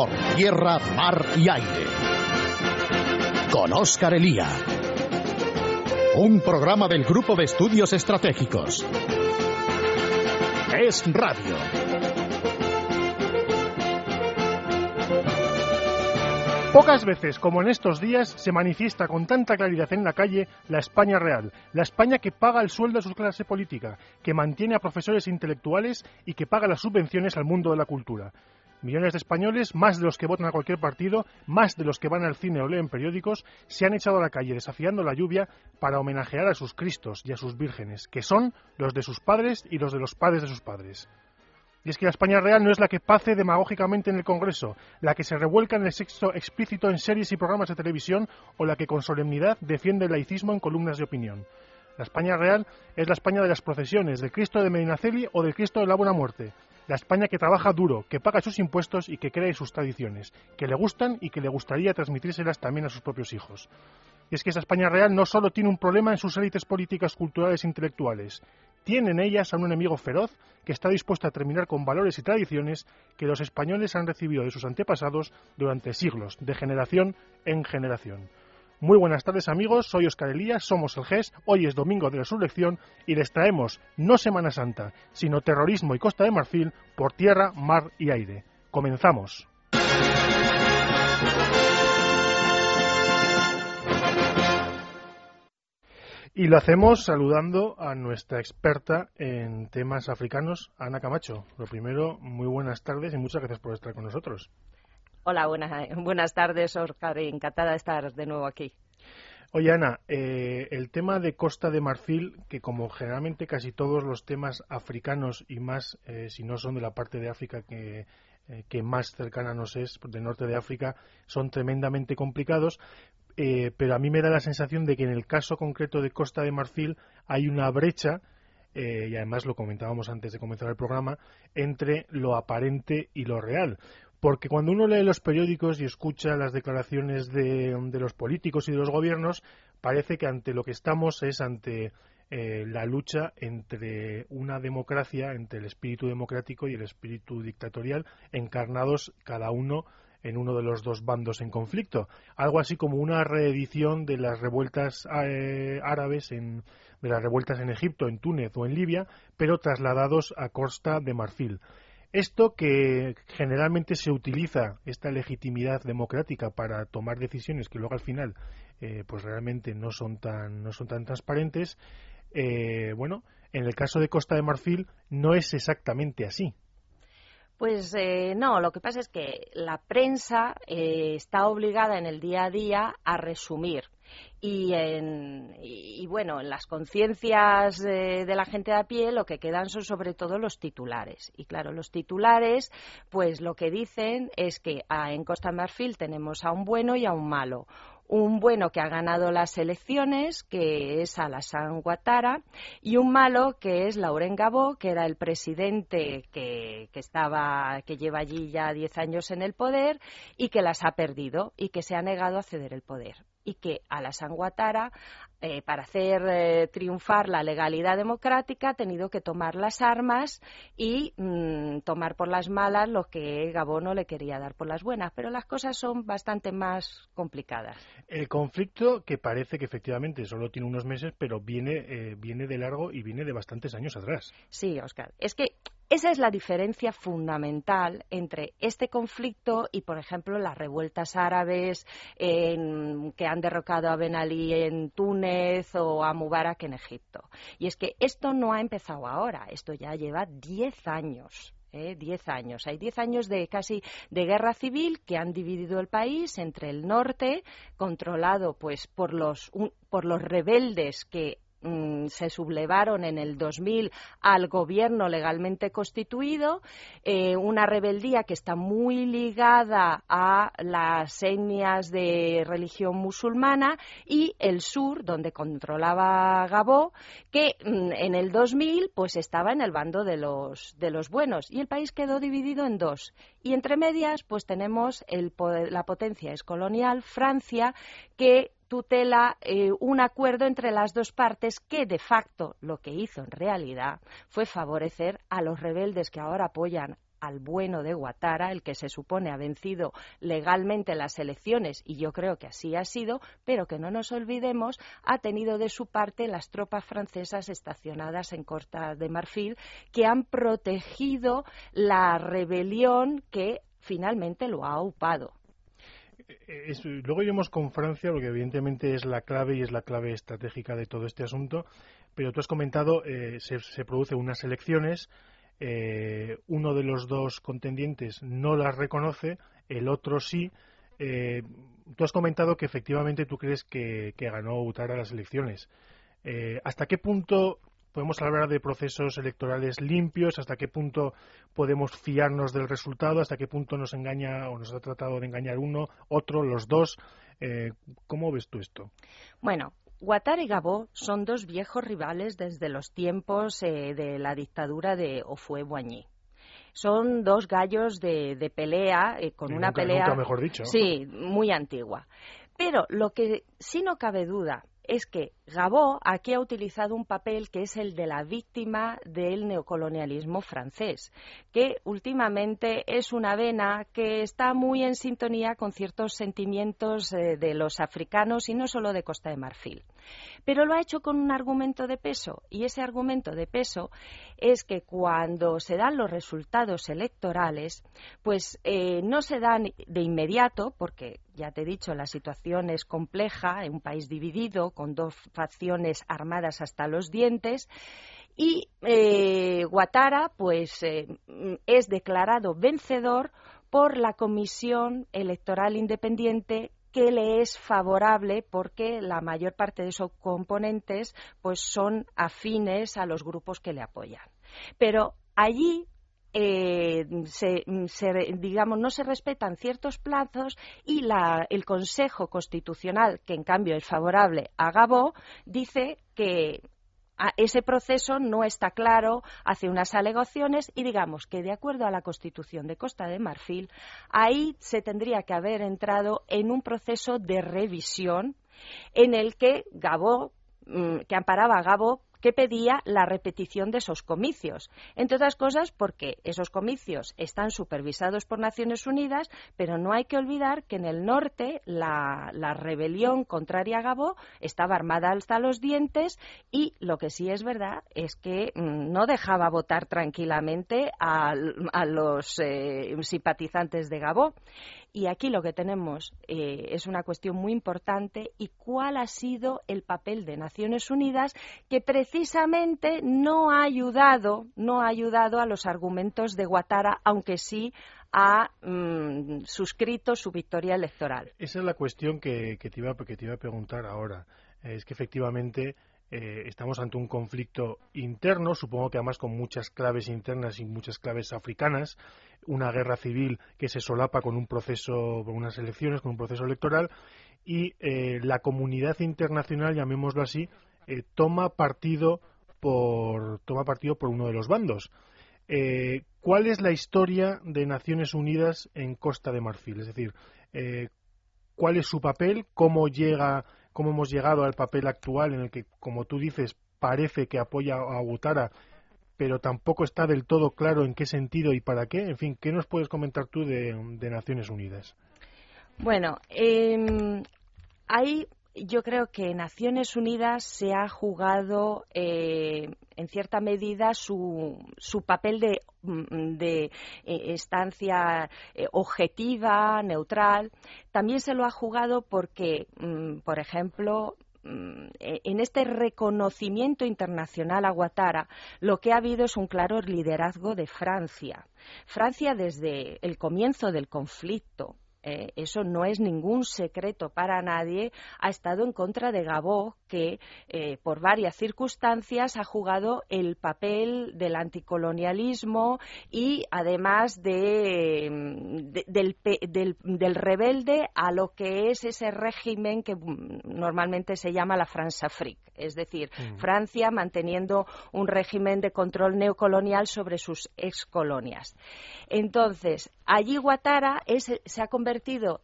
por tierra, mar y aire. Con Óscar Elía. Un programa del Grupo de Estudios Estratégicos. Es Radio. Pocas veces, como en estos días, se manifiesta con tanta claridad en la calle la España real, la España que paga el sueldo a su clase política, que mantiene a profesores intelectuales y que paga las subvenciones al mundo de la cultura. Millones de españoles, más de los que votan a cualquier partido, más de los que van al cine o leen periódicos, se han echado a la calle desafiando la lluvia para homenajear a sus Cristos y a sus vírgenes, que son los de sus padres y los de los padres de sus padres. Y es que la España real no es la que pace demagógicamente en el Congreso, la que se revuelca en el sexo explícito en series y programas de televisión o la que con solemnidad defiende el laicismo en columnas de opinión. La España real es la España de las procesiones, del Cristo de Medinaceli o del Cristo de la Buena Muerte. La España que trabaja duro, que paga sus impuestos y que cree sus tradiciones, que le gustan y que le gustaría transmitírselas también a sus propios hijos. Y es que esa España real no solo tiene un problema en sus élites políticas, culturales e intelectuales, tiene en ellas a un enemigo feroz que está dispuesto a terminar con valores y tradiciones que los españoles han recibido de sus antepasados durante siglos, de generación en generación. Muy buenas tardes amigos, soy Oscar Elías, somos el GES, hoy es domingo de resurrección y les traemos no Semana Santa, sino terrorismo y Costa de Marfil por tierra, mar y aire. Comenzamos. Y lo hacemos saludando a nuestra experta en temas africanos, Ana Camacho. Lo primero, muy buenas tardes y muchas gracias por estar con nosotros. Hola, buenas, buenas tardes, Oscar. Encantada de estar de nuevo aquí. Oye, Ana, eh, el tema de Costa de Marfil, que como generalmente casi todos los temas africanos y más, eh, si no son de la parte de África que, eh, que más cercana nos es, del norte de África, son tremendamente complicados, eh, pero a mí me da la sensación de que en el caso concreto de Costa de Marfil hay una brecha, y además lo comentábamos antes de comenzar el programa, entre lo aparente y lo real. Porque cuando uno lee los periódicos y escucha las declaraciones de, los políticos y de los gobiernos, parece que ante lo que estamos es ante eh, la lucha entre una democracia, entre el espíritu democrático y el espíritu dictatorial, encarnados cada uno en uno de los dos bandos en conflicto. Algo así como una reedición de las revueltas eh, árabes en, de las revueltas en Egipto, en Túnez o en Libia, pero trasladados a Costa de Marfil. Esto que generalmente se utiliza, esta legitimidad democrática para tomar decisiones que luego al final eh, pues realmente no son tan, no son tan transparentes, eh, bueno, en el caso de Costa de Marfil no es exactamente así. Pues eh, no, lo que pasa es que la prensa eh, está obligada en el día a día a resumir. Y, en, bueno, en las conciencias de, la gente a pie lo que quedan son sobre todo los titulares. Y claro, los titulares, pues lo que dicen es que ah, en Costa Marfil tenemos a un bueno y a un malo un bueno que ha ganado las elecciones, que es Alassane Ouattara, y un malo que es Laurent Gbagbo, que era el presidente que, estaba, que lleva allí ya diez años en el poder y que las ha perdido y que se ha negado a ceder el poder y que Alassane Ouattara, eh, para hacer eh, triunfar la legalidad democrática, ha tenido que tomar las armas y mm, tomar por las malas lo que Gabón no le quería dar por las buenas. Pero las cosas son bastante más complicadas. El conflicto, que parece que efectivamente solo tiene unos meses, pero viene, eh, viene de largo y viene de bastantes años atrás. Sí, Oscar. Es que esa es la diferencia fundamental entre este conflicto y, por ejemplo, las revueltas árabes que han derrocado a Ben Ali en Túnez o a Mubarak en Egipto. Y es que esto no ha empezado ahora, esto ya lleva diez años. ¿eh? diez años. Hay diez años de casi de guerra civil que han dividido el país entre el norte, controlado pues por los, por los rebeldes que Mm, se sublevaron en el 2000 al gobierno legalmente constituido, eh, una rebeldía que está muy ligada a las etnias de religión musulmana y el sur, donde controlaba Gabó, que mm, en el 2000 pues estaba en el bando de los, de los buenos y el país quedó dividido en dos. Y entre medias pues tenemos el, la potencia colonial Francia, que tutela eh, un acuerdo entre las dos partes que de facto lo que hizo en realidad fue favorecer a los rebeldes que ahora apoyan al bueno de Guatara, el que se supone ha vencido legalmente las elecciones, y yo creo que así ha sido, pero que no nos olvidemos, ha tenido de su parte las tropas francesas estacionadas en Costa de Marfil, que han protegido la rebelión que finalmente lo ha upado. Eh, luego iremos con Francia, porque evidentemente es la clave y es la clave estratégica de todo este asunto. Pero tú has comentado, eh, se, producen unas elecciones, eh, uno de los dos contendientes no las reconoce, el otro sí. tú has comentado que efectivamente tú crees que, que ganó Utara las elecciones. ¿Hasta qué punto podemos hablar de procesos electorales limpios, hasta qué punto podemos fiarnos del resultado, hasta qué punto nos engaña o nos ha tratado de engañar uno, otro, los dos. Eh, ¿Cómo ves tú esto? Bueno, Guattari y Gabó son dos viejos rivales desde los tiempos eh, de la dictadura de Ofue Boigny. Son dos gallos de, pelea, eh, con una pelea. mejor dicho. Sí, muy antigua. Pero lo que sí no cabe duda es que Gabó aquí ha utilizado un papel que es el de la víctima del neocolonialismo francés, que últimamente es una vena que está muy en sintonía con ciertos sentimientos eh, de los africanos y no solo de Costa de Marfil. Pero lo ha hecho con un argumento de peso y ese argumento de peso es que cuando se dan los resultados electorales, pues eh, no se dan de inmediato, porque ya te he dicho, la situación es compleja, en un país dividido, con dos facciones armadas hasta los dientes, y eh, Guatara, pues, eh, es declarado vencedor por la Comisión Electoral Independiente que le es favorable porque la mayor parte de sus componentes pues son afines a los grupos que le apoyan. Pero allí eh, digamos, no se respetan ciertos plazos y el Consejo Constitucional, que en cambio es favorable a Gabó, dice que ese proceso no está claro, hace unas alegaciones y digamos que de acuerdo a la Constitución de Costa de Marfil, ahí se tendría que haber entrado en un proceso de revisión en el que Gabó, mm, que amparaba a Gabó, que pedía la repetición de esos comicios. Entre otras cosas porque esos comicios están supervisados por Naciones Unidas, pero no hay que olvidar que en el norte la, rebelión contraria a Gabó estaba armada hasta los dientes y lo que sí es verdad es que mm, no dejaba votar tranquilamente a, los eh, simpatizantes de Gabó. Y aquí lo que tenemos eh, es una cuestión muy importante y cuál ha sido el papel de Naciones Unidas que precisamente no ha ayudado, no ha ayudado a los argumentos de Guatara, aunque sí ha mm, suscrito su victoria electoral. Esa es la cuestión que, te, iba, que te iba a preguntar ahora. Es que efectivamente eh, estamos ante un conflicto interno, supongo que además con muchas claves internas y muchas claves africanas, una guerra civil que se solapa con un proceso, con unas elecciones, con un proceso electoral, y eh, la comunidad internacional, llamémoslo así, eh, toma partido por toma partido por uno de los bandos. ¿Cuál es la historia de Naciones Unidas en Costa de Marfil? Es decir, ¿cuál es su papel? ¿Cómo llega cómo hemos llegado al papel actual en el que, como tú dices, parece que apoya a Gutara, pero tampoco está del todo claro en qué sentido y para qué. En fin, ¿qué nos puedes comentar tú de, Naciones Unidas? Bueno, eh, hay yo creo que Naciones Unidas se ha jugado eh, en cierta medida su, su papel de, mm, de eh, estancia eh, objetiva, neutral. También se lo ha jugado porque, mm, por ejemplo, mm, e, en este reconocimiento internacional a Guatara, lo que ha habido es un claro liderazgo de Francia. Francia, desde el comienzo del conflicto, eh, eso no es ningún secreto para nadie, ha estado en contra de Gabó, que eh, por varias circunstancias ha jugado el papel del anticolonialismo y además de, del, del, rebelde a lo que es ese régimen que mm, normalmente se llama la France-Afrique, es decir, mm. Francia manteniendo un régimen de control neocolonial sobre sus excolonias. Entonces, allí Guatara se ha convertido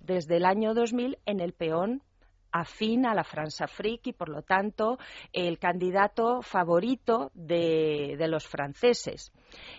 desde el año 2000 en el peón afín a la France-Afrique y, por lo tanto, el candidato favorito de, los franceses.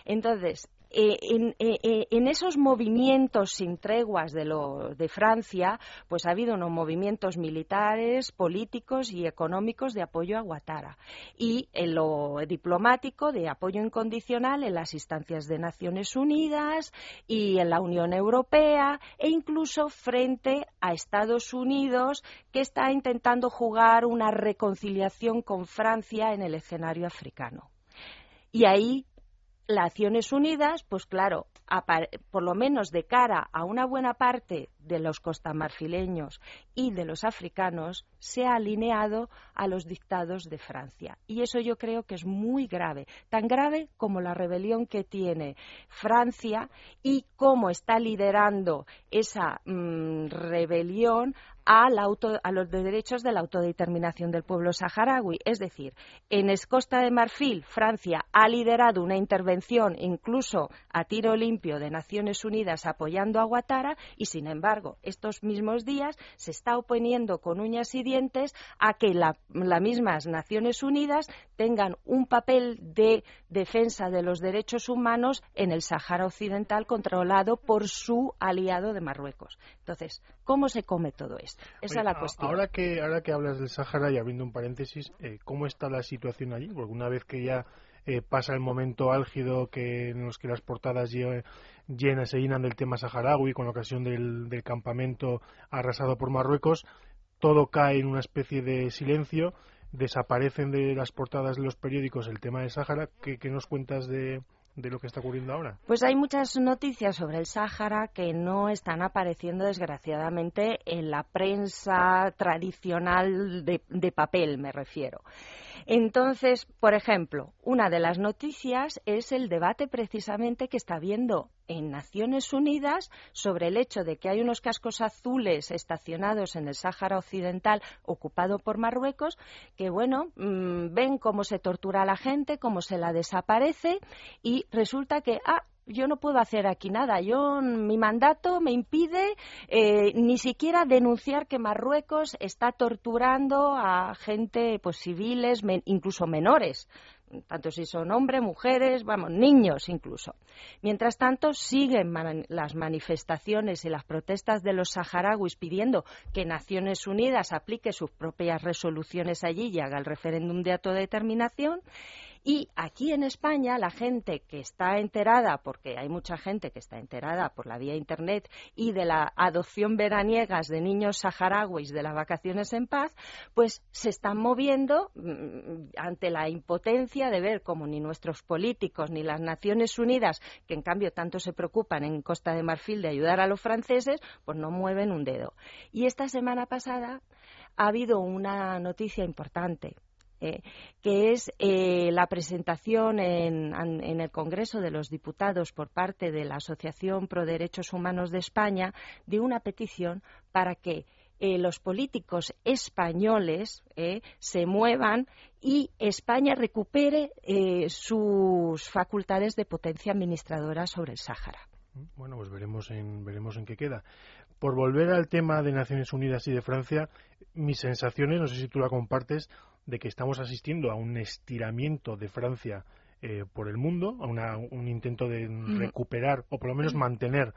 Entonces, eh, eh, en, esos movimientos sin treguas de, lo, de Francia, pues ha habido unos movimientos militares, políticos y económicos de apoyo a Guatara. Y en lo diplomático, de apoyo incondicional en las instancias de Naciones Unidas y en la Unión Europea e incluso frente a Estados Unidos, que está intentando jugar una reconciliación con Francia en el escenario africano. Y ahí Naciones Unidas, pues claro, por lo menos de cara a una buena parte de los costamarfileños y de los africanos, se ha alineado a los dictados de Francia. Y eso yo creo que es muy grave, tan grave como la rebelión que tiene Francia y cómo está liderando esa mm, rebelión a, los derechos de la autodeterminación del pueblo saharaui. Es decir, en Escosta de Marfil, Francia ha liderado una intervención incluso a tiro limpio de Naciones Unidas apoyando a Ouattara y, sin embargo, estos mismos días se está oponiendo con uñas y dientes a que las mismas Naciones Unidas tengan un papel de defensa de los derechos humanos en el Sahara Occidental controlado por su aliado de Marruecos. Entonces, ¿cómo se come todo esto? Esa es la cuestión. Ahora que, ahora que hablas del Sahara y abriendo un paréntesis, eh, ¿cómo está la situación allí? Porque una vez que ya eh, pasa el momento álgido que, en los que las portadas llenas se llenan del tema saharaui con ocasión del, campamento arrasado por Marruecos, todo cae en una especie de silencio, desaparecen de las portadas de los periódicos el tema del Sahara. ¿Qué, qué nos cuentas de, de lo que está ocurriendo ahora? Pues hay muchas noticias sobre el Sáhara que no están apareciendo desgraciadamente en la prensa tradicional de, de papel, me refiero. Entonces, por ejemplo, una de las noticias es el debate precisamente que está habiendo en Naciones Unidas sobre el hecho de que hay unos cascos azules estacionados en el Sáhara Occidental ocupado por Marruecos que, bueno, mm, ven cómo se tortura a la gente, cómo se la desaparece y resulta que, ah, yo no puedo hacer aquí nada. Yo, mi mandato me impide eh, ni siquiera denunciar que Marruecos está torturando a gente, pues civiles, incluso menores, tanto si son hombres, mujeres, vamos, niños incluso. Mientras tanto, siguen las manifestaciones y las protestas de los saharauis pidiendo que Naciones Unidas aplique sus propias resoluciones allí y haga el referéndum de autodeterminación. Y aquí en España la gente que está enterada, porque hay mucha gente que está enterada por la vía Internet y de la adopción veraniegas de niños saharauis de las vacaciones en paz, pues se están moviendo mm, ante la impotencia de ver cómo ni nuestros políticos ni las Naciones Unidas, que en cambio tanto se preocupan en Costa de Marfil de ayudar a los franceses, pues no mueven un dedo. Y esta semana pasada ha habido una noticia importante eh, que es eh, la presentación en, el Congreso de los Diputados por parte de la Asociación Pro Derechos Humanos de España de una petición para que eh, los políticos españoles se muevan y España recupere sus facultades de potencia administradora sobre el Sáhara. Bueno, pues veremos en, veremos en qué queda. Por volver al tema de Naciones Unidas y de Francia, mis sensaciones, no sé si tú la compartes, de que estamos asistiendo a un estiramiento de Francia eh, por el mundo, a un intento de recuperar o por lo menos mantener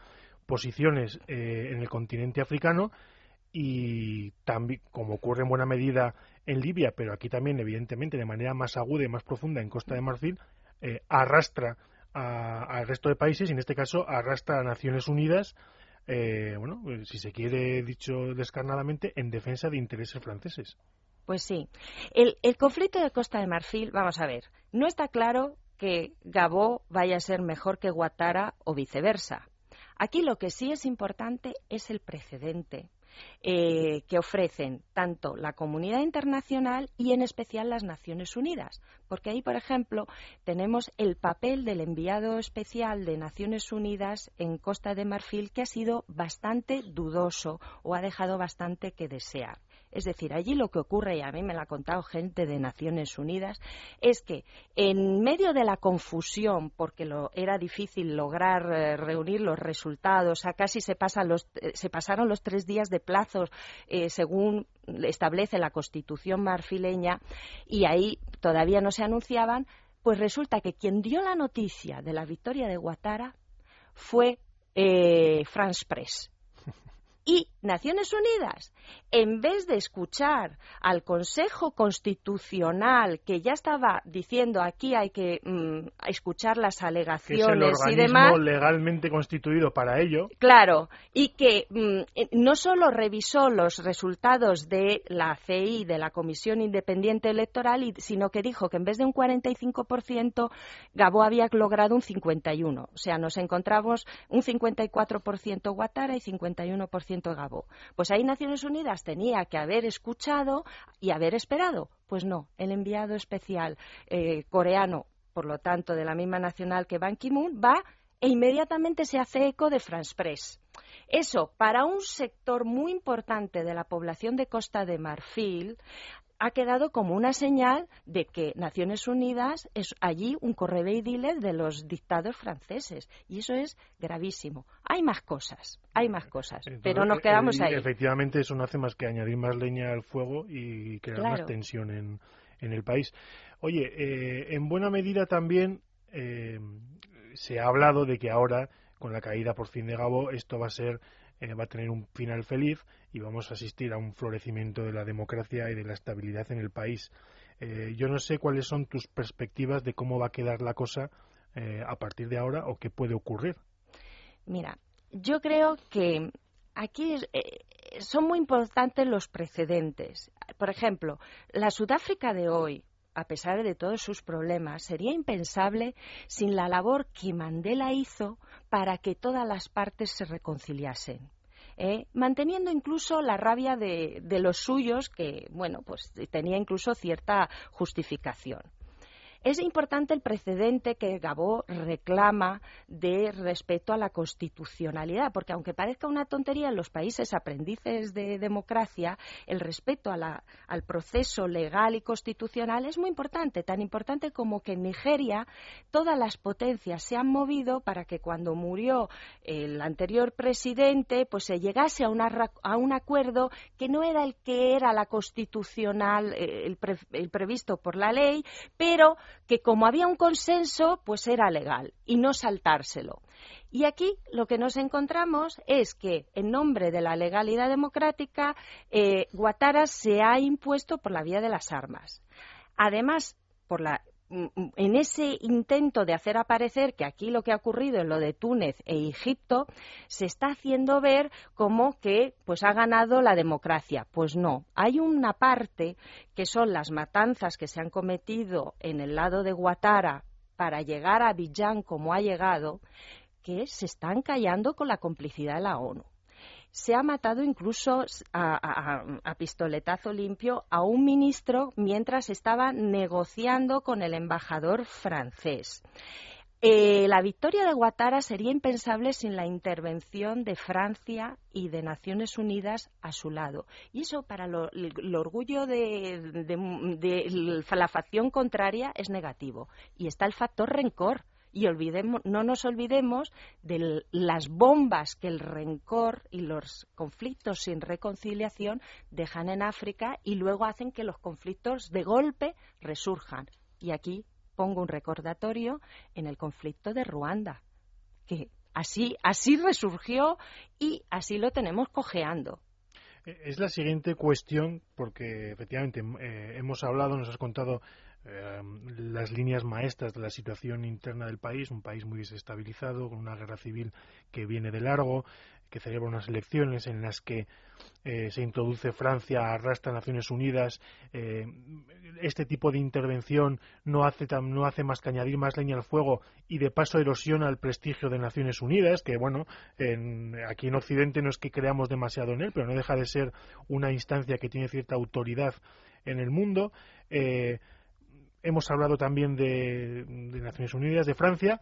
posiciones eh, en el continente africano. Y también, como ocurre en buena medida en Libia, pero aquí también, evidentemente, de manera más aguda y más profunda en Costa de Marfil, eh, arrastra al resto de países y en este caso arrastra a Naciones Unidas, bueno, si se quiere dicho descarnadamente, en defensa de intereses franceses. Pues sí. El, conflicto de Costa de Marfil, vamos a ver, no está claro que Gabó vaya a ser mejor que Guatara o viceversa. Aquí lo que sí es importante es el precedente eh, que ofrecen tanto la comunidad internacional y en especial las Naciones Unidas. Porque ahí, por ejemplo, tenemos el papel del enviado especial de Naciones Unidas en Costa de Marfil que ha sido bastante dudoso o ha dejado bastante que desear. Es decir, allí lo que ocurre, y a mí me lo ha contado gente de Naciones Unidas, es que en medio de la confusión, porque lo, era difícil lograr eh, reunir los resultados, a casi se, pasan los, eh, se pasaron los tres días de plazos eh, según establece la Constitución marfileña, y ahí todavía no se anunciaban, Pues resulta que quien dio la noticia de la victoria de Guatara fue France Press. Y Naciones Unidas, en vez de escuchar al Consejo Constitucional que ya estaba diciendo aquí hay que mm, escuchar las alegaciones y demás, legalmente constituido para ello. Claro, y que mm, no solo revisó los resultados de la CI, de la Comisión Independiente Electoral, sino que dijo que en vez de un 45%, Gabó había logrado un 51%. O sea, nos encontramos un 54% Guatara y 51% Gabó. Pues ahí Naciones Unidas tenía que haber escuchado y haber esperado. Pues no, el enviado especial eh, coreano, por lo tanto, de la misma nacional que Ban Ki-moon, va e inmediatamente se hace eco de France Press. Eso, para un sector muy importante de la población de Costa de Marfil, ha quedado como una señal de que Naciones Unidas es allí un correveidile de los dictados franceses. Y eso es gravísimo. Hay más cosas, hay más cosas, pero nos quedamos ahí. Efectivamente, eso no hace más que añadir más leña al fuego y crear más tensión en, en, el país. Oye, eh, en buena medida también eh, se ha hablado de que ahora, con la caída por fin de Gabo, esto va a ser eh, va a tener un final feliz y vamos a asistir a un florecimiento de la democracia y de la estabilidad en el país. Eh, yo no sé cuáles son tus perspectivas de cómo va a quedar la cosa eh, a partir de ahora o qué puede ocurrir. Mira, yo creo que aquí son muy importantes los precedentes. Por ejemplo, la Sudáfrica de hoy, a pesar de todos sus problemas, sería impensable sin la labor que Mandela hizo para que todas las partes se reconciliasen. ¿eh? manteniendo incluso la rabia de, de, los suyos, que, bueno, pues tenía incluso cierta justificación. Es importante el precedente que Gabó reclama de respeto a la constitucionalidad, porque aunque parezca una tontería en los países aprendices de democracia, el respeto al proceso legal y constitucional es muy importante, tan importante como que en Nigeria todas las potencias se han movido para que cuando murió el anterior presidente, pues se llegase a, a un acuerdo que no era el que era la constitucional, eh, el previsto por la ley, pero que como había un consenso, pues era legal y no saltárselo. Y aquí lo que nos encontramos es que, en nombre de la legalidad democrática, eh, Guatara se ha impuesto por la vía de las armas. Además, por la en ese intento de hacer aparecer que aquí lo que ha ocurrido en lo de Túnez e Egipto se está haciendo ver como que pues ha ganado la democracia. Pues no, hay una parte que son las matanzas que se han cometido en el lado de Guatara para llegar a Abidjan como ha llegado, que se están callando con la complicidad de la ONU se ha matado incluso a, pistoletazo limpio a un ministro mientras estaba negociando con el embajador francés. Eh, la victoria de Guatara sería impensable sin la intervención de Francia y de Naciones Unidas a su lado. Y eso para el orgullo de, de, la facción contraria es negativo. Y está el factor rencor y olvidemos, no nos olvidemos de las bombas que el rencor y los conflictos sin reconciliación dejan en África y luego hacen que los conflictos de golpe resurjan. Y aquí pongo un recordatorio en el conflicto de Ruanda, que así, así resurgió y así lo tenemos cojeando. Es la siguiente cuestión, porque efectivamente eh, hemos hablado, nos has contado eh, las líneas maestras de la situación interna del país, un país muy desestabilizado, con una guerra civil que viene de largo, que celebra unas elecciones en las que eh, se introduce Francia, arrastra Naciones Unidas. Eh, este tipo de intervención no hace, no hace más que añadir más leña al fuego y de paso erosiona el prestigio de Naciones Unidas, que bueno, aquí en Occidente no es que creamos demasiado en él, pero no deja de ser una instancia que tiene cierta autoridad en el mundo. Hemos hablado también de, Naciones Unidas, de Francia,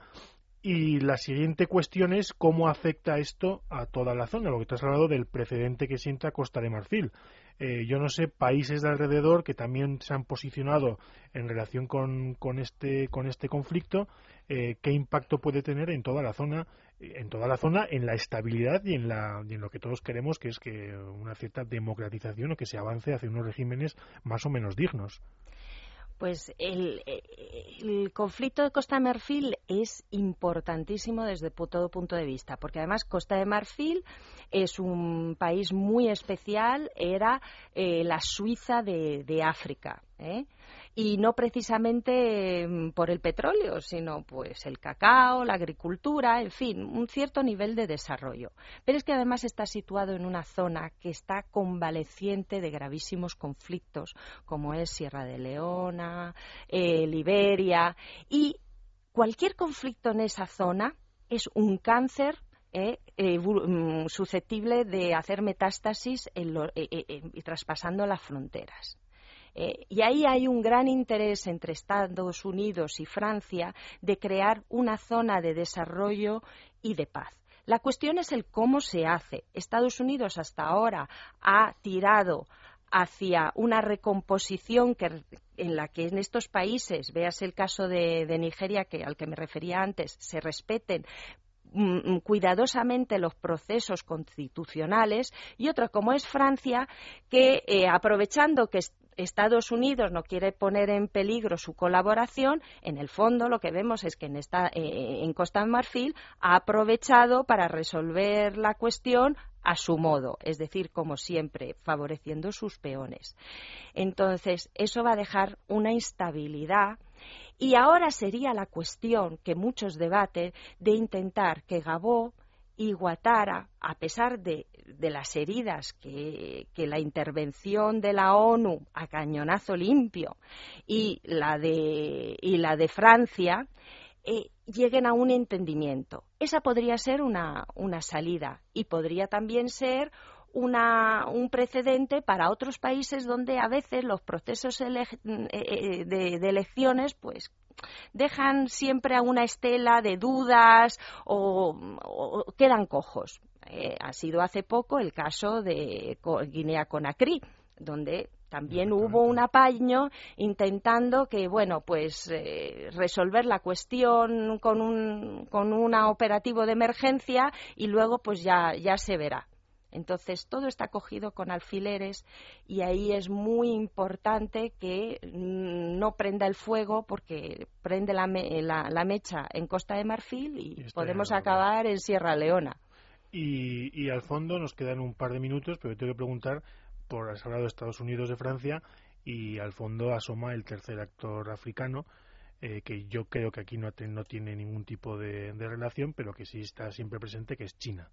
y la siguiente cuestión es cómo afecta esto a toda la zona, lo que tú has hablado del precedente que sienta Costa de Marfil. Eh, yo no sé, países de alrededor que también se han posicionado en relación con, con, este, con este conflicto, eh, qué impacto puede tener en toda la zona, en toda la zona, en la estabilidad y en, la, y en lo que todos queremos, que es que una cierta democratización o que se avance hacia unos regímenes más o menos dignos. Pues el, conflicto de Costa de Marfil es importantísimo desde todo punto de vista, porque además Costa de Marfil es un país muy especial, era eh, la Suiza de, de África. ¿eh? Y no precisamente mm, por el petróleo, sino pues el cacao, la agricultura, en fin, un cierto nivel de desarrollo. Pero es que además está situado en una zona que está convaleciente de gravísimos conflictos, como es Sierra de Leona, eh, Liberia, y cualquier conflicto en esa zona es un cáncer eh, eh, mm, susceptible de hacer metástasis y traspasando las fronteras. Eh, y ahí hay un gran interés entre Estados Unidos y Francia de crear una zona de desarrollo y de paz. La cuestión es el cómo se hace. Estados Unidos hasta ahora ha tirado hacia una recomposición en la que en estos países, veas el caso de, Nigeria que, al que me refería antes, se respeten mm, mm, cuidadosamente los procesos constitucionales y otro como es Francia que eh, aprovechando que Estados Unidos no quiere poner en peligro su colaboración, en el fondo lo que vemos es que en, esta, eh, en Costa de Marfil ha aprovechado para resolver la cuestión a su modo, es decir, como siempre, favoreciendo sus peones. Entonces, eso va a dejar una instabilidad y ahora sería la cuestión que muchos debaten de intentar que Gabó y Guatara, a pesar de, las heridas que, la intervención de la ONU a cañonazo limpio y la de, Francia, eh, lleguen a un entendimiento. Esa podría ser una, una salida y podría también ser una, un precedente para otros países donde a veces los procesos eh, eh, de, de, elecciones pues dejan siempre a una estela de dudas o, quedan cojos. Eh, ha sido hace poco el caso de Guinea-Conakry, donde también hubo un apaño intentando que, bueno, pues eh, resolver la cuestión con un, con un operativo de emergencia y luego pues ya, ya se verá. Entonces, todo está cogido con alfileres y ahí es muy importante que no prenda el fuego porque prende la, mecha en Costa de Marfil y, podemos acabar en Sierra Leona. Y, al fondo nos quedan un par de minutos, pero tengo que preguntar por has hablado de Estados Unidos, de Francia, y al fondo asoma el tercer actor africano, eh, que yo creo que aquí no, no tiene ningún tipo de relación, pero que sí está siempre presente, que es China.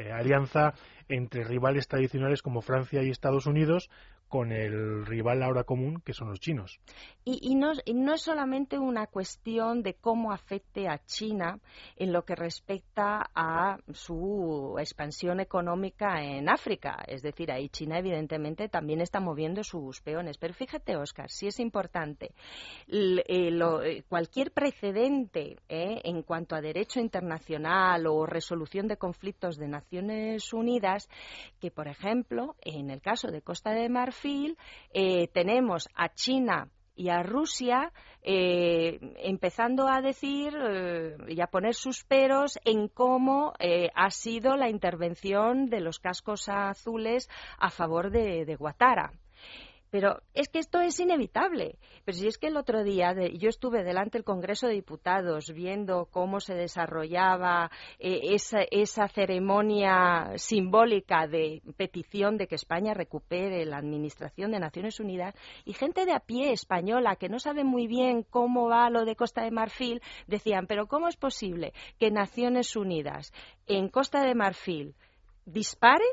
Eh, alianza entre rivales tradicionales como Francia y Estados Unidos con el rival ahora común, que son los chinos. Y, no, es solamente una cuestión de cómo afecte a China en lo que respecta a su expansión económica en África. Es decir, ahí China evidentemente también está moviendo sus peones. Pero fíjate, Oscar, si es importante. Eh, eh, cualquier precedente eh, en cuanto a derecho internacional o resolución de conflictos de Naciones Unidas, que por ejemplo, en el caso de Costa de Marfil, eh, tenemos a China y a Rusia eh, empezando a decir eh, y a poner sus peros en cómo ha sido la intervención de los cascos azules a favor de, de Guatara. Pero es que esto es inevitable. Pero si es que el otro día yo estuve delante del Congreso de Diputados viendo cómo se desarrollaba eh, esa, esa, ceremonia simbólica de petición de que España recupere la Administración de Naciones Unidas y gente de a pie española que no sabe muy bien cómo va lo de Costa de Marfil decían, pero ¿cómo es posible que Naciones Unidas en Costa de Marfil dispare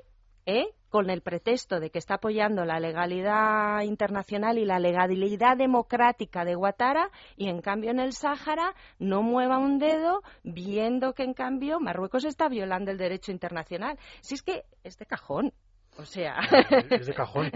¿eh? Con el pretexto de que está apoyando la legalidad internacional y la legalidad democrática de Guatara y en cambio en el Sáhara no mueva un dedo viendo que en cambio Marruecos está violando el derecho internacional. Si es que es de cajón. O sea. Es de cajón.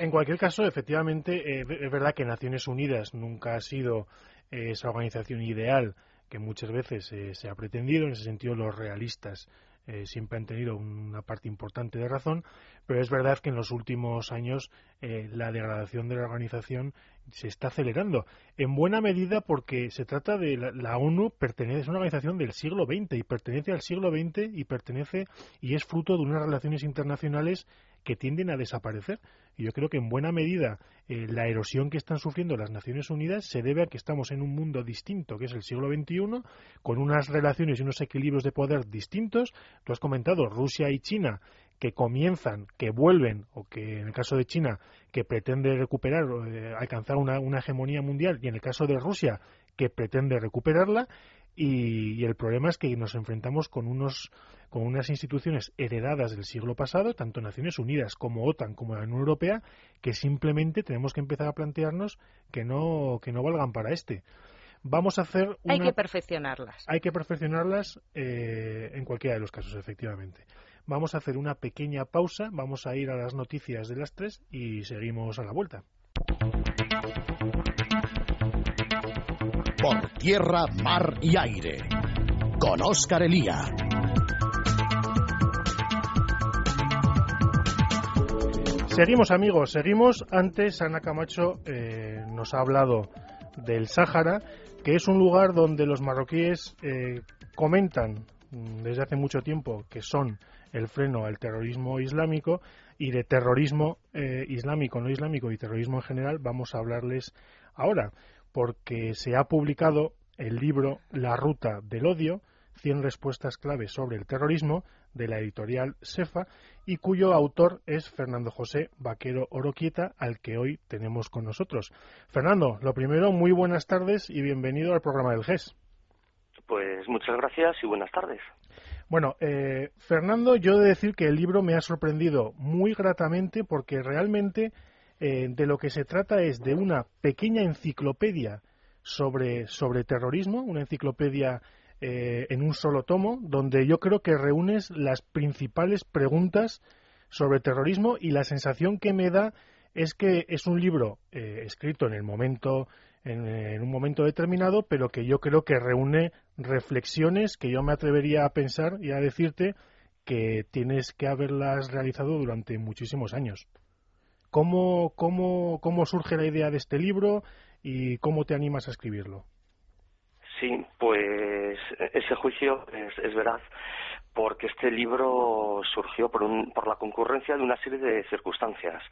En cualquier caso, efectivamente, eh, es verdad que Naciones Unidas nunca ha sido eh, esa organización ideal que muchas veces eh, se ha pretendido. En ese sentido, los realistas eh, siempre han tenido una parte importante de razón, pero es verdad que en los últimos años eh, la degradación de la organización se está acelerando, en buena medida porque se trata de la, ONU pertenece es una organización del siglo XX y pertenece al siglo XX y pertenece y es fruto de unas relaciones internacionales que tienden a desaparecer. Y yo creo que en buena medida eh, la erosión que están sufriendo las Naciones Unidas se debe a que estamos en un mundo distinto, que es el siglo XXI, con unas relaciones y unos equilibrios de poder distintos. Tú has comentado Rusia y China que comienzan, que vuelven, o que en el caso de China, que pretende recuperar, eh, alcanzar una, hegemonía mundial, y en el caso de Rusia, que pretende recuperarla, y, el problema es que nos enfrentamos con unos con unas instituciones heredadas del siglo pasado, tanto Naciones Unidas como OTAN como la Unión Europea, que simplemente tenemos que empezar a plantearnos que no que no valgan para este. Vamos a hacer Hay que perfeccionarlas. Hay que perfeccionarlas eh, en cualquiera de los casos, efectivamente. Vamos a hacer una pequeña pausa, vamos a ir a las noticias de las tres y seguimos a la vuelta. Por tierra, mar y aire. Con Oscar Elía. Seguimos amigos, seguimos. Antes Ana Camacho eh, nos ha hablado del Sáhara, que es un lugar donde los marroquíes eh, comentan mm, desde hace mucho tiempo que son el freno al terrorismo islámico y de terrorismo eh, islámico, no islámico y terrorismo en general vamos a hablarles ahora, porque se ha publicado el libro La ruta del odio, 100 respuestas claves sobre el terrorismo de la editorial Sefa y cuyo autor es Fernando José Vaquero Oroquieta, al que hoy tenemos con nosotros. Fernando, lo primero, muy buenas tardes y bienvenido al programa del GES. Pues muchas gracias y buenas tardes. Bueno, eh, Fernando, yo he de decir que el libro me ha sorprendido muy gratamente porque realmente eh, de lo que se trata es de una pequeña enciclopedia sobre, sobre terrorismo, una enciclopedia eh, en un solo tomo, donde yo creo que reúnes las principales preguntas sobre terrorismo y la sensación que me da es que es un libro escrito en el momento en, un momento determinado, pero que yo creo que reúne reflexiones que yo me atrevería a pensar y a decirte que tienes que haberlas realizado durante muchísimos años. ¿Cómo, cómo, cómo surge la idea de este libro y cómo te animas a escribirlo? Sí, pues ese juicio es, es veraz porque este libro surgió por, por, la concurrencia de una serie de circunstancias.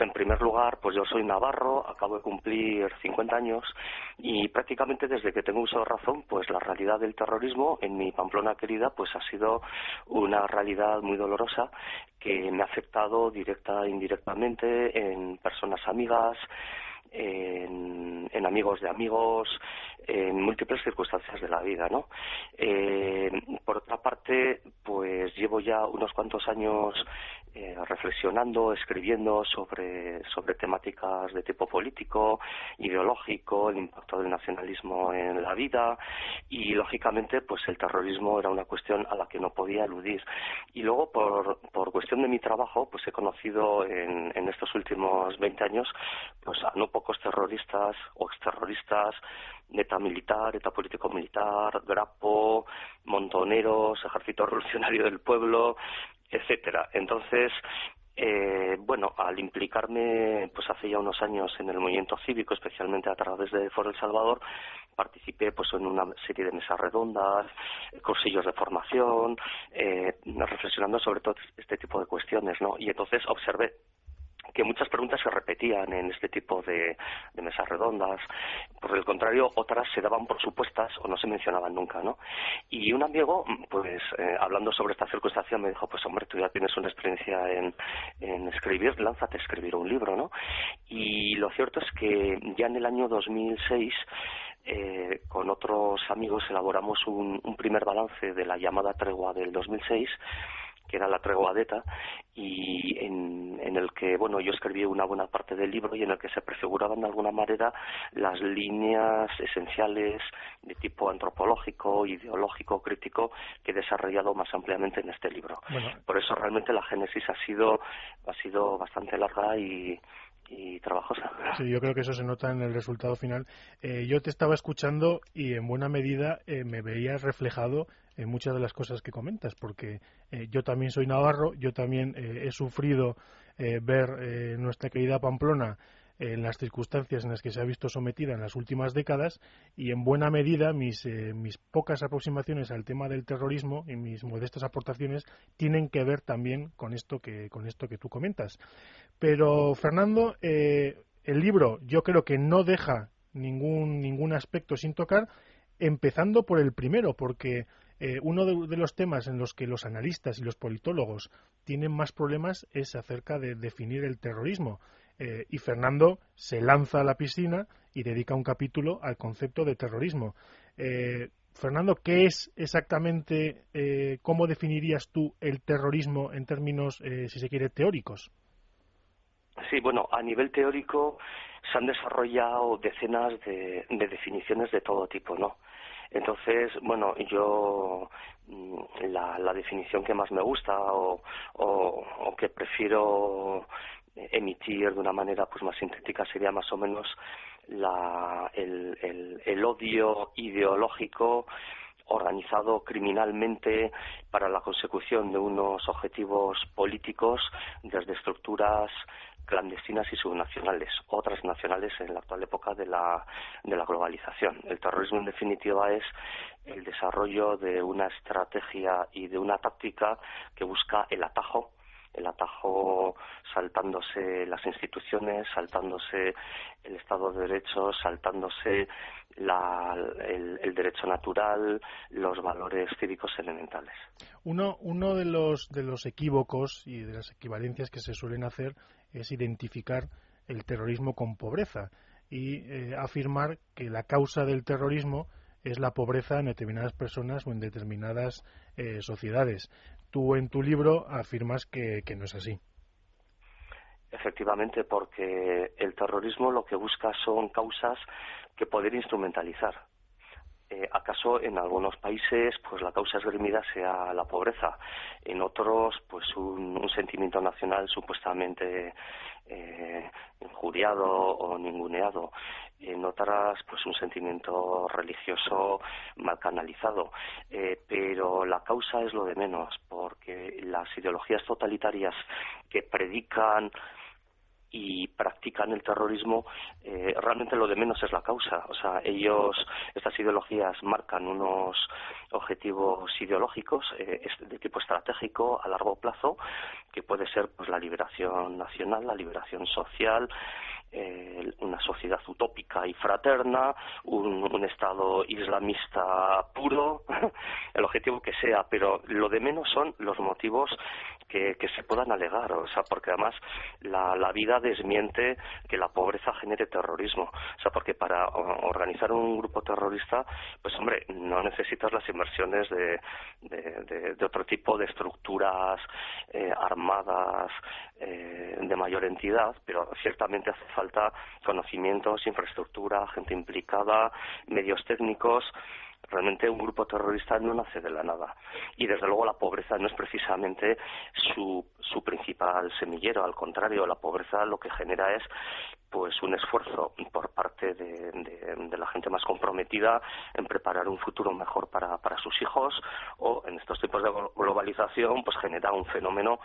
en primer lugar, pues yo soy navarro, acabo de cumplir 50 años y prácticamente desde que tengo uso de razón, pues la realidad del terrorismo en mi Pamplona querida, pues ha sido una realidad muy dolorosa que me ha afectado directa e indirectamente en personas amigas, en, amigos de amigos, en múltiples circunstancias de la vida, ¿no? Eh, por otra parte, pues llevo ya unos cuantos años eh, reflexionando, escribiendo sobre, sobre temáticas de tipo político, ideológico, el impacto del nacionalismo en la vida y, lógicamente, pues el terrorismo era una cuestión a la que no podía eludir. Y luego, por, por cuestión de mi trabajo, pues he conocido en, en estos últimos 20 años pues a no pocos terroristas o exterroristas, ETA militar, ETA político-militar, Grapo, Montoneros, Ejército Revolucionario del Pueblo, etcétera. Entonces, eh, bueno, al implicarme, pues hace ya unos años en el movimiento cívico, especialmente a través de Foro El Salvador, participé pues en una serie de mesas redondas, cursillos de formación, eh, reflexionando sobre todo este tipo de cuestiones, ¿no? Y entonces observé que muchas preguntas se repetían en este tipo de, mesas redondas. Por el contrario, otras se daban por supuestas o no se mencionaban nunca, ¿no? Y un amigo, pues, eh, hablando sobre esta circunstancia, me dijo, pues, hombre, tú ya tienes una experiencia en, escribir, lánzate a escribir un libro, ¿no? Y lo cierto es que ya en el año 2006 eh, con otros amigos elaboramos un, un, primer balance de la llamada tregua del 2006 que era la tregua de ETA, y en, en, el que bueno yo escribí una buena parte del libro y en el que se prefiguraban de alguna manera las líneas esenciales de tipo antropológico, ideológico, crítico que he desarrollado más ampliamente en este libro. Por eso realmente la génesis ha sido ha sido bastante larga y, y trabajosa. Sí, yo creo que eso se nota en el resultado final. Eh, yo te estaba escuchando y en buena medida eh, me veías reflejado en muchas de las cosas que comentas, porque eh, yo también soy navarro, yo también he sufrido ver nuestra querida Pamplona en las circunstancias en las que se ha visto sometida en las últimas décadas y en buena medida mis, eh, mis pocas aproximaciones al tema del terrorismo y mis modestas aportaciones tienen que ver también con esto que, con esto que tú comentas. Pero, Fernando, eh, el libro yo creo que no deja ningún, ningún aspecto sin tocar, empezando por el primero, porque eh, uno de, los temas en los que los analistas y los politólogos tienen más problemas es acerca de definir el terrorismo. Eh, y Fernando se lanza a la piscina y dedica un capítulo al concepto de terrorismo. Eh, Fernando, ¿qué es exactamente, cómo definirías tú el terrorismo en términos, si se quiere, teóricos? Sí, bueno, a nivel teórico se han desarrollado decenas de, de definiciones de todo tipo, ¿no? Entonces, bueno, yo mm, la, la definición que más me gusta o, que prefiero emitir de una manera pues más sintética sería más o menos la, el, el, el odio ideológico organizado criminalmente para la consecución de unos objetivos políticos desde estructuras clandestinas y subnacionales o transnacionales en la actual época de la, de la globalización. El terrorismo, en definitiva, es el desarrollo de una estrategia y de una táctica que busca el atajo el atajo saltándose las instituciones, saltándose el Estado de Derecho, saltándose el, derecho natural, los valores cívicos elementales. Uno, uno de, los, de los equívocos y de las equivalencias que se suelen hacer es identificar el terrorismo con pobreza y eh, afirmar que la causa del terrorismo es la pobreza en determinadas personas o en determinadas eh, sociedades. Tú en tu libro afirmas que, no es así. Efectivamente, porque el terrorismo lo que busca son causas que poder instrumentalizar. Eh, ¿Acaso en algunos países pues la causa esgrimida sea la pobreza? En otros, pues un, sentimiento nacional supuestamente eh, injuriado o ninguneado. En otras, pues un sentimiento religioso mal canalizado. Eh, pero la causa es lo de menos, porque las ideologías totalitarias que predican y practican el terrorismo, eh, realmente lo de menos es la causa. O sea, ellos, estas ideologías marcan unos objetivos ideológicos eh, de tipo estratégico a largo plazo, que puede ser pues la liberación nacional, la liberación social, eh, una sociedad utópica y fraterna, un, Estado islamista puro, el objetivo que sea, pero lo de menos son los motivos que, se puedan alegar, o sea, porque además la, la, vida desmiente que la pobreza genere terrorismo, o sea, porque para organizar un grupo terrorista, pues hombre, no necesitas las inversiones de, de, otro tipo de estructuras eh, armadas eh, de mayor entidad, pero ciertamente hace falta conocimientos, infraestructura, gente implicada, medios técnicos. Realmente un grupo terrorista no nace de la nada. Y desde luego la pobreza no es precisamente su, su principal semillero. Al contrario, la pobreza lo que genera es pues un esfuerzo por parte de, de, la gente más comprometida en preparar un futuro mejor para, para sus hijos o en estos tipos de globalización pues genera un fenómeno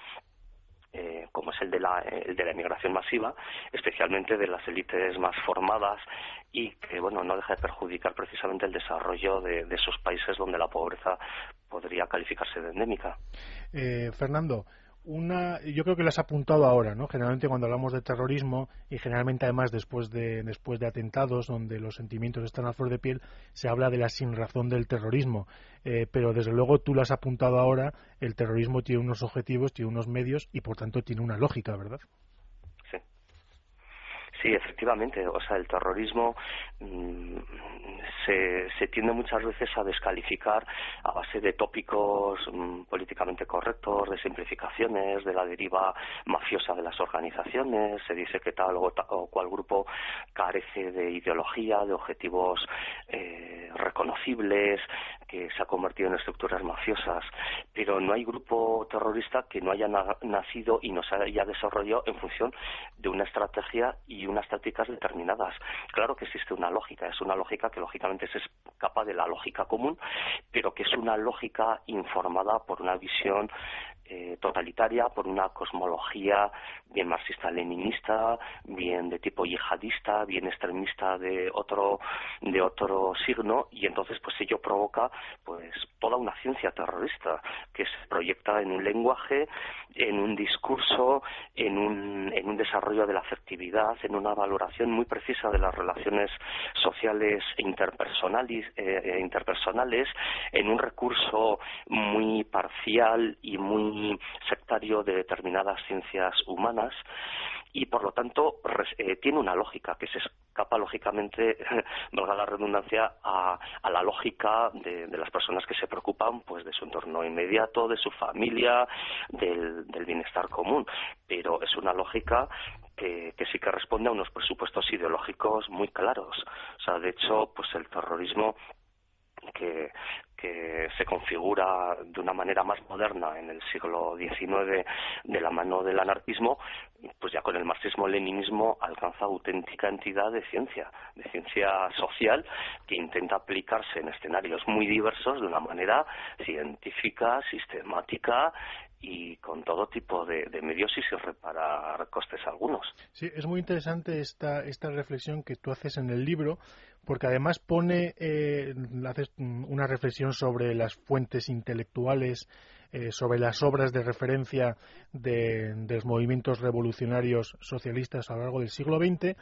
eh, como es el de, la, de la emigración masiva, especialmente de las élites más formadas y que bueno no deja de perjudicar precisamente el desarrollo de, esos países donde la pobreza podría calificarse de endémica. Eh, Fernando, una, yo creo que lo has apuntado ahora, ¿no? Generalmente cuando hablamos de terrorismo y generalmente además después de después de atentados donde los sentimientos están a flor de piel, se habla de la sinrazón del terrorismo. Eh, pero desde luego tú lo has apuntado ahora, el terrorismo tiene unos objetivos, tiene unos medios y por tanto tiene una lógica, ¿verdad? Sí, efectivamente. O sea, el terrorismo mm, se, se, tiende muchas veces a descalificar a base de tópicos mm, políticamente correctos, de simplificaciones, de la deriva mafiosa de las organizaciones. Se dice que tal o, cual grupo carece de ideología, de objetivos eh, reconocibles, que se ha convertido en estructuras mafiosas. Pero no hay grupo terrorista que no haya nacido y no se haya desarrollado en función de una estrategia y unas tácticas determinadas. Claro que existe una lógica, es una lógica que lógicamente se escapa de la lógica común, pero que es una lógica informada por una visión eh, totalitaria por una cosmología bien marxista-leninista, bien de tipo yihadista, bien extremista de otro de otro signo y entonces pues ello provoca pues toda una ciencia terrorista que se proyecta en un lenguaje, en un discurso, en un, en un desarrollo de la afectividad, en una valoración muy precisa de las relaciones sociales e interpersonales, eh, e interpersonales en un recurso muy parcial y muy sectario de determinadas ciencias humanas y por lo tanto eh, tiene una lógica que se escapa lógicamente, valga la redundancia, a, la lógica de, las personas que se preocupan pues de su entorno inmediato, de su familia, del, bienestar común. Pero es una lógica que, que, sí que responde a unos presupuestos ideológicos muy claros. O sea, de hecho, pues el terrorismo que, que se configura de una manera más moderna en el siglo XIX de la mano del anarquismo, pues ya con el marxismo-leninismo alcanza auténtica entidad de ciencia, de ciencia social, que intenta aplicarse en escenarios muy diversos de una manera científica, sistemática y con todo tipo de, medios y sin reparar costes algunos. Sí, es muy interesante esta, esta reflexión que tú haces en el libro, porque además pone, eh, haces una reflexión sobre las fuentes intelectuales, eh, sobre las obras de referencia de, los movimientos revolucionarios socialistas a lo largo del siglo XX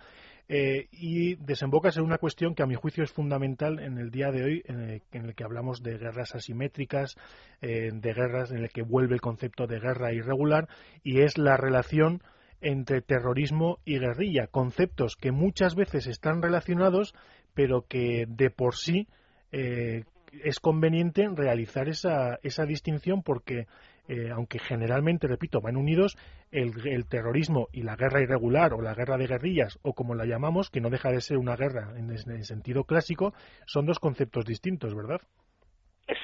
eh, y desembocas en una cuestión que a mi juicio es fundamental en el día de hoy, en el, que hablamos de guerras asimétricas, de guerras en el que vuelve el concepto de guerra irregular, y es la relación entre terrorismo y guerrilla, conceptos que muchas veces están relacionados, pero que de por sí eh, es conveniente realizar esa, esa distinción porque, eh, aunque generalmente, repito, van unidos, el, terrorismo y la guerra irregular o la guerra de guerrillas, o como la llamamos, que no deja de ser una guerra en, el sentido clásico, son dos conceptos distintos, ¿verdad?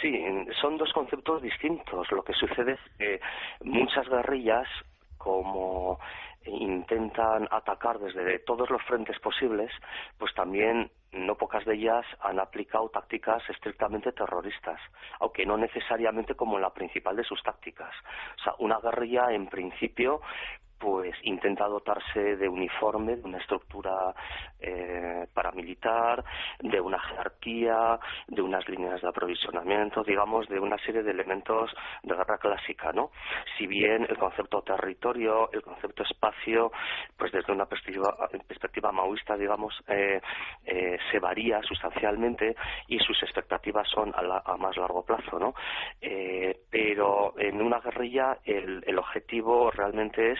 Sí, son dos conceptos distintos. Lo que sucede es que muchas guerrillas, como intentan atacar desde todos los frentes posibles, pues también no pocas de ellas han aplicado tácticas estrictamente terroristas, aunque no necesariamente como la principal de sus tácticas. O sea, una guerrilla en principio pues intenta dotarse de uniforme, de una estructura eh, paramilitar, de una jerarquía, de unas líneas de aprovisionamiento, digamos, de una serie de elementos de guerra clásica, ¿no? Si bien el concepto territorio, el concepto espacio, pues desde una perspectiva, perspectiva maoísta, digamos, eh, eh, se varía sustancialmente y sus expectativas son a, más largo plazo, ¿no? pero en una guerrilla el, el objetivo realmente es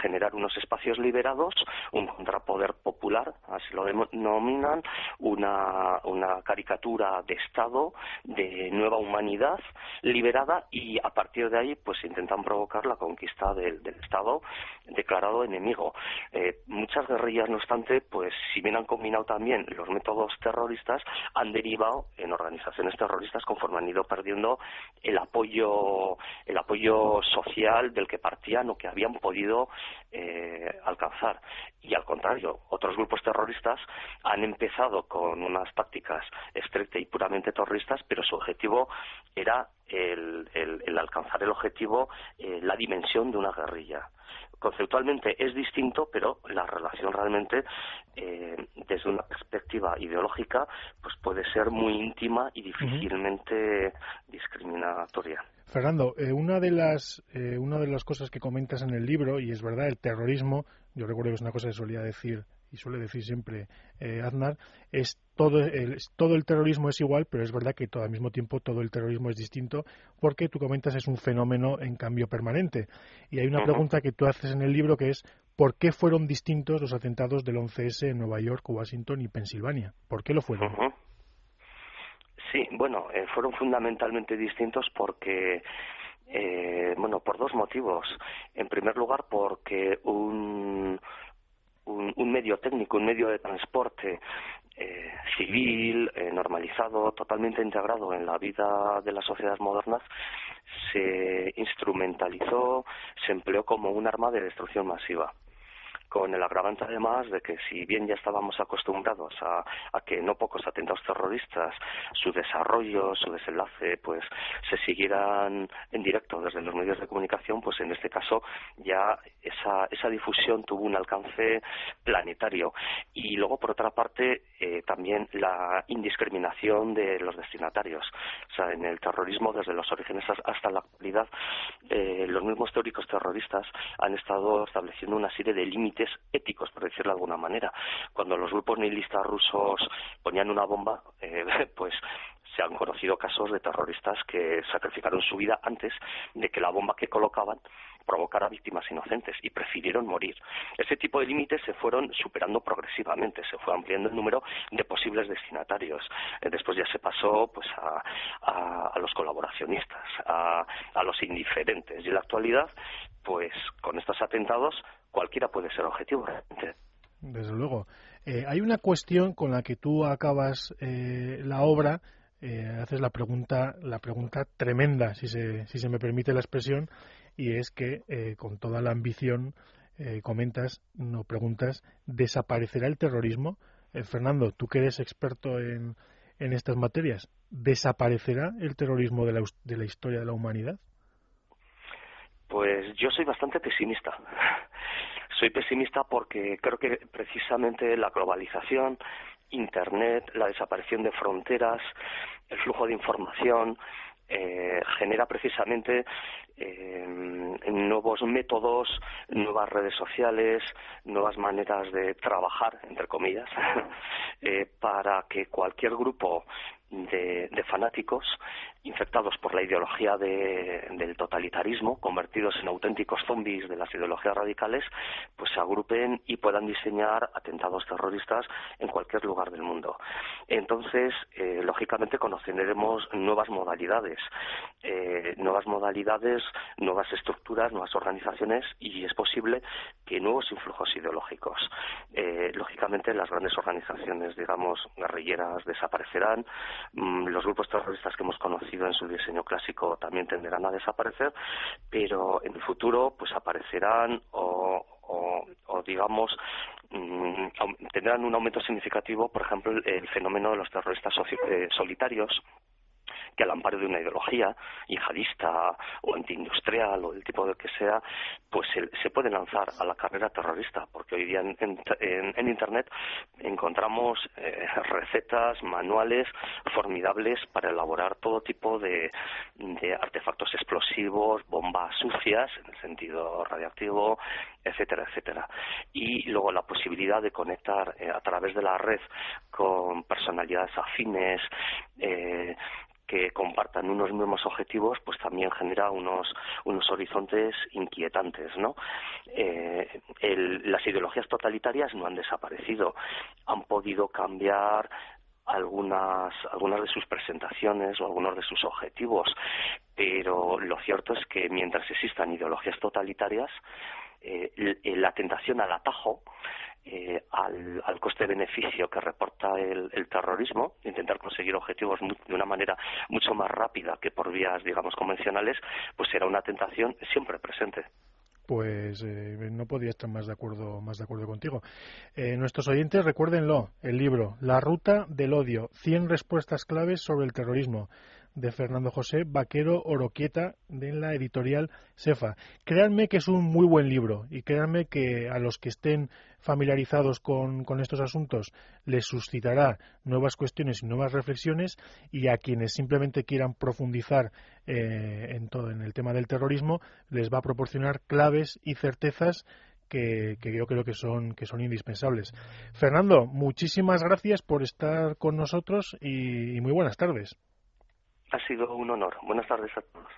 generar unos espacios liberados, un contrapoder popular, así lo denominan, una, una caricatura de Estado, de nueva humanidad liberada y a partir de ahí pues intentan provocar la conquista del, Estado declarado enemigo. Eh, muchas guerrillas, no obstante, pues si bien han combinado también los métodos terroristas, han derivado en organizaciones terroristas conforme han ido perdiendo el apoyo, el apoyo social del que partían o que habían podido eh, alcanzar. Y al contrario, otros grupos terroristas han empezado con unas tácticas estrictas y puramente terroristas, pero su objetivo era el, alcanzar el objetivo, eh, la dimensión de una guerrilla conceptualmente es distinto, pero la relación realmente, eh, desde una perspectiva ideológica, pues puede ser muy íntima y difícilmente discriminatoria. Fernando, eh, una de las eh, una de las cosas que comentas en el libro y es verdad, el terrorismo, yo recuerdo que es una cosa que solía decir y suele decir siempre eh, Aznar, es todo el, todo el terrorismo es igual, pero es verdad que todo, al mismo tiempo todo el terrorismo es distinto, porque tú comentas es un fenómeno en cambio permanente. Y hay una pregunta que tú haces en el libro que es ¿por qué fueron distintos los atentados del 11S en Nueva York, Washington y Pensilvania? ¿Por qué lo fueron? Sí, bueno, eh, fueron fundamentalmente distintos porque eh, bueno, por dos motivos. En primer lugar, porque un, un, medio técnico, un medio de transporte eh, civil, eh, normalizado, totalmente integrado en la vida de las sociedades modernas, se instrumentalizó, se empleó como un arma de destrucción masiva. Con el agravante además de que si bien ya estábamos acostumbrados a, que no pocos atentados terroristas, su desarrollo, su desenlace, pues se siguieran en directo desde los medios de comunicación, pues en este caso ya esa, esa difusión tuvo un alcance planetario. Y luego, por otra parte, eh, también la indiscriminación de los destinatarios. O sea, en el terrorismo, desde los orígenes hasta la actualidad, eh, los mismos teóricos terroristas han estado estableciendo una serie de límites éticos, por decirlo de alguna manera. Cuando los grupos nihilistas rusos ponían una bomba, eh, pues se han conocido casos de terroristas que sacrificaron su vida antes de que la bomba que colocaban provocara víctimas inocentes y prefirieron morir. Ese tipo de límites se fueron superando progresivamente, se fue ampliando el número de posibles destinatarios. Eh, después ya se pasó pues a, los colaboracionistas, a, los indiferentes y en la actualidad pues con estos atentados cualquiera puede ser objetivo Desde luego. Eh, hay una cuestión con la que tú acabas eh, la obra, haces la pregunta, la pregunta tremenda, si se, si se me permite la expresión, y es que eh, con toda la ambición eh, comentas, no preguntas, ¿desaparecerá el terrorismo? Eh, Fernando, tú que eres experto en, en estas materias, ¿desaparecerá el terrorismo de la, de la historia de la humanidad? Pues yo soy bastante pesimista. Soy pesimista porque creo que precisamente la globalización, Internet, la desaparición de fronteras, el flujo de información, eh, genera precisamente eh, nuevos métodos, nuevas redes sociales, nuevas maneras de trabajar, entre comillas, eh, para que cualquier grupo de, fanáticos infectados por la ideología del totalitarismo, convertidos en auténticos zombies de las ideologías radicales, pues se agrupen y puedan diseñar atentados terroristas en cualquier lugar del mundo. Entonces, eh, lógicamente, conoceremos nuevas modalidades, eh, nuevas modalidades, nuevas estructuras, nuevas organizaciones y es posible que nuevos influjos ideológicos. Eh, lógicamente, las grandes organizaciones, digamos, guerrilleras desaparecerán, los grupos terroristas que hemos conocido en su diseño clásico también tenderán a desaparecer, pero en el futuro pues aparecerán o, digamos mm, tendrán un aumento significativo, por ejemplo, el, fenómeno de los terroristas eh, solitarios que al amparo de una ideología yihadista o antiindustrial o el tipo de que sea, pues se, puede lanzar a la carrera terrorista, porque hoy día en, Internet encontramos eh, recetas, manuales formidables para elaborar todo tipo de, artefactos explosivos, bombas sucias, en el sentido radiactivo, etcétera, etcétera. Y luego la posibilidad de conectar eh, a través de la red con personalidades afines, eh, que compartan unos mismos objetivos, pues también genera unos, unos horizontes inquietantes, ¿no? Eh, las ideologías totalitarias no han desaparecido, han podido cambiar algunas, algunas de sus presentaciones o algunos de sus objetivos, pero lo cierto es que mientras existan ideologías totalitarias, la tentación al atajo eh, al, coste-beneficio que reporta el, terrorismo, intentar conseguir objetivos de una manera mucho más rápida que por vías, digamos, convencionales, pues será una tentación siempre presente pues eh, no podría estar más de acuerdo más de acuerdo contigo. Eh, nuestros oyentes, recuérdenlo, el libro La ruta del odio, 100 respuestas claves sobre el terrorismo de Fernando José Vaquero Oroquieta de la editorial Sefa. Créanme que es un muy buen libro y créanme que a los que estén familiarizados con, estos asuntos les suscitará nuevas cuestiones y nuevas reflexiones y a quienes simplemente quieran profundizar eh, en todo en el tema del terrorismo les va a proporcionar claves y certezas que, yo creo que son, que son indispensables. Fernando, muchísimas gracias por estar con nosotros y muy buenas tardes. Ha sido un honor. Buenas tardes a todos.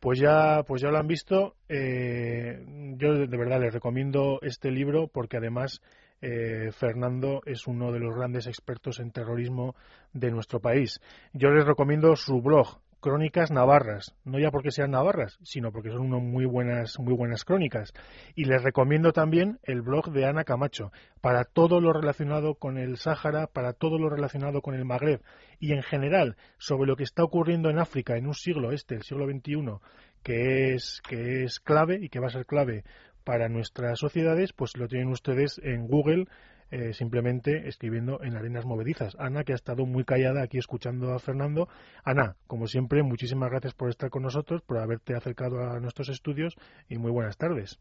Pues ya, pues ya lo han visto. Eh, yo de verdad les recomiendo este libro porque además eh, Fernando es uno de los grandes expertos en terrorismo de nuestro país. Yo les recomiendo su blog, crónicas navarras, no ya porque sean navarras, sino porque son muy buenas, muy buenas crónicas. Y les recomiendo también el blog de Ana Camacho, para todo lo relacionado con el Sáhara, para todo lo relacionado con el Magreb y en general sobre lo que está ocurriendo en África en un siglo este, el siglo XXI, que es, que es clave y que va a ser clave para nuestras sociedades, pues lo tienen ustedes en Google eh, simplemente escribiendo en arenas movedizas. Ana, que ha estado muy callada aquí escuchando a Fernando. Ana, como siempre, muchísimas gracias por estar con nosotros, por haberte acercado a nuestros estudios y muy buenas tardes.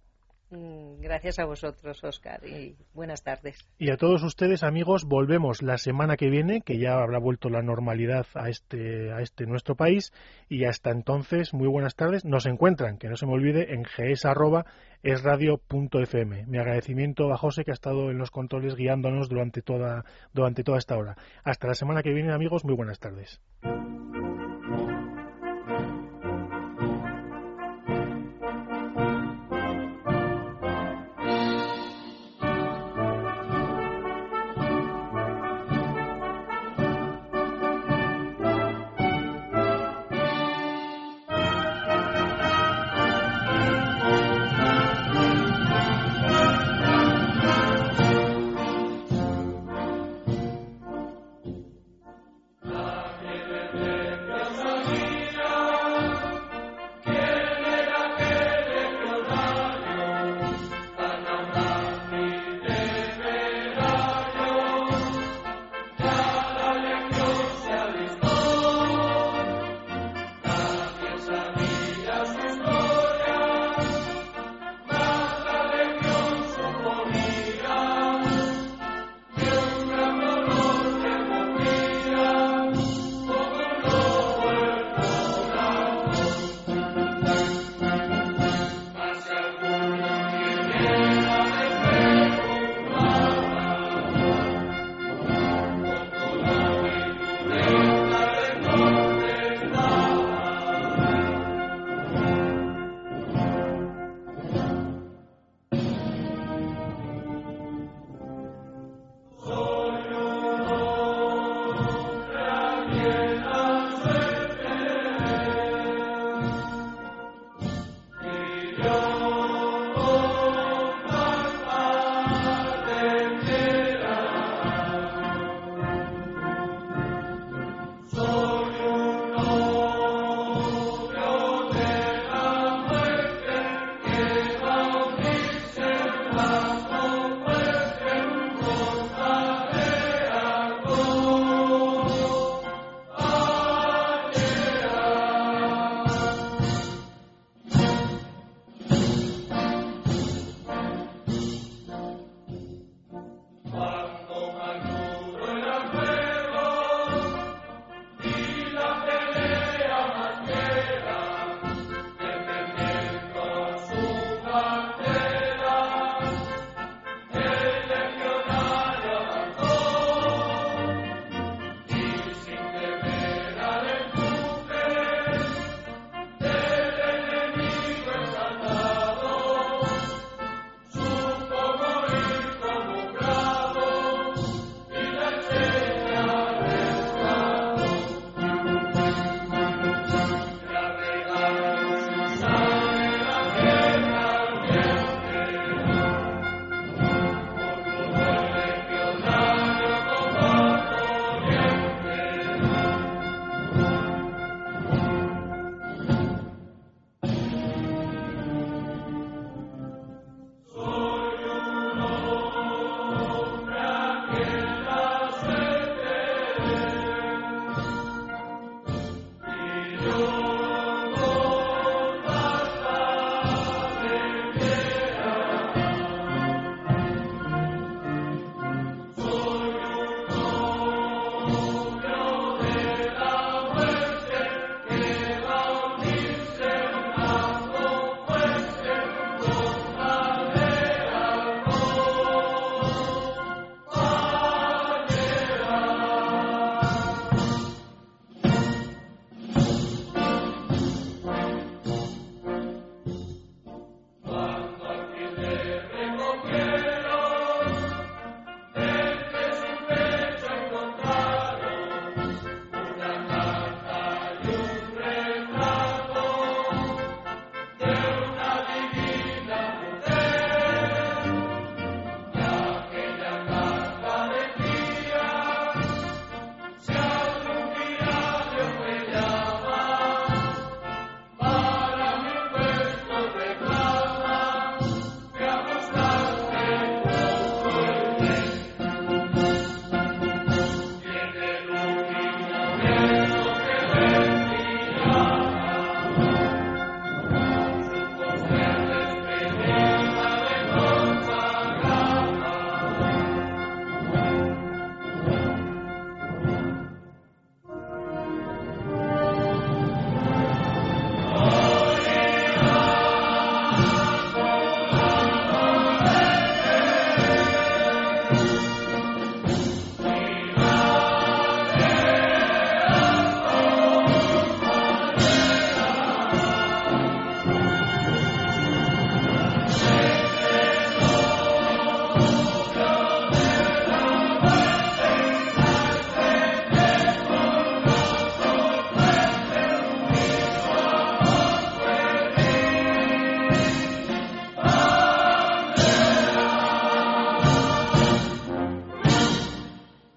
Mm, gracias a vosotros, Oscar, y buenas tardes. Y a todos ustedes, amigos, volvemos la semana que viene, que ya habrá vuelto la normalidad a este, a este nuestro país. Y hasta entonces, muy buenas tardes. Nos encuentran, que no se me olvide, en gs.esradio.fm. Mi agradecimiento a José, que ha estado en los controles guiándonos durante toda, durante toda esta hora. Hasta la semana que viene, amigos, muy buenas tardes.